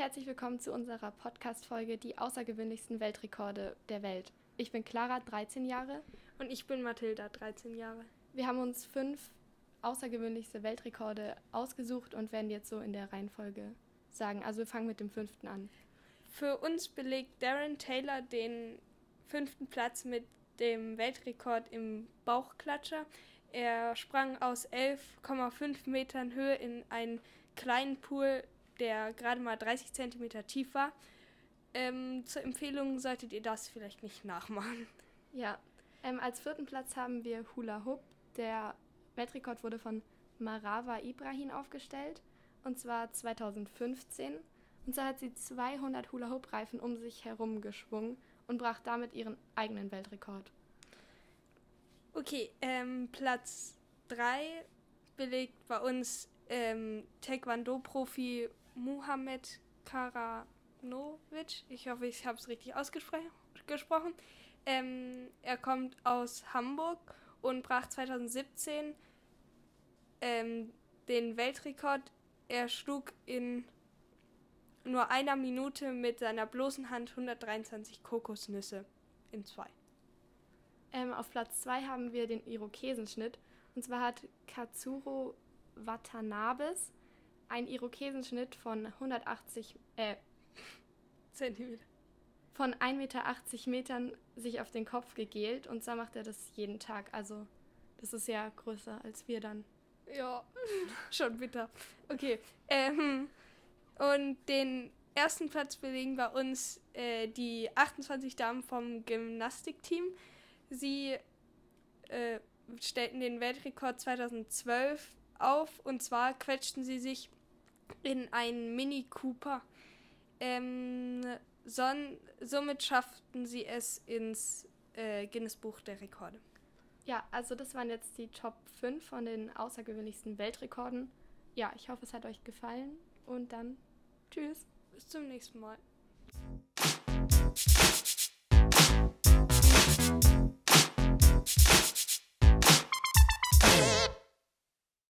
herzlich willkommen zu unserer Podcast-Folge Die außergewöhnlichsten Weltrekorde der Welt. Ich bin Clara, 13 Jahre. Und ich bin Mathilda, 13 Jahre. Wir haben uns fünf außergewöhnlichste Weltrekorde ausgesucht und werden jetzt so in der Reihenfolge sagen. Also wir fangen mit dem fünften an. Für uns belegt Darren Taylor den fünften Platz mit dem Weltrekord im Bauchklatscher. Er sprang aus 11,5 Metern Höhe in einen kleinen Pool, der gerade mal 30 Zentimeter tief war. Ähm, zur Empfehlung solltet ihr das vielleicht nicht nachmachen. Ja, ähm, als vierten Platz haben wir Hula Hoop. Der Weltrekord wurde von Marava Ibrahim aufgestellt und zwar 2015. Und so hat sie 200 Hula Hoop Reifen um sich herum geschwungen und brach damit ihren eigenen Weltrekord. Okay, ähm, Platz 3 belegt bei uns ähm, Taekwondo-Profi Muhammad Karanovic. Ich hoffe, ich habe es richtig ausgesprochen. Ähm, er kommt aus Hamburg und brach 2017 ähm, den Weltrekord. Er schlug in nur einer Minute mit seiner bloßen Hand 123 Kokosnüsse in zwei. Ähm, auf Platz 2 haben wir den Irokesenschnitt. Und zwar hat Katsuro Watanabes einen Irokesenschnitt von 180 äh, Zentimeter. Von 1,80 Meter Metern sich auf den Kopf gegelt. Und zwar macht er das jeden Tag. Also das ist ja größer als wir dann. Ja, schon bitter. Okay. Ähm, und den ersten Platz belegen bei uns äh, die 28 Damen vom Gymnastikteam. Sie äh, stellten den Weltrekord 2012 auf und zwar quetschten sie sich in einen Mini Cooper. Ähm, son, somit schafften sie es ins äh, Guinness Buch der Rekorde. Ja, also das waren jetzt die Top 5 von den außergewöhnlichsten Weltrekorden. Ja, ich hoffe, es hat euch gefallen und dann tschüss. Bis zum nächsten Mal.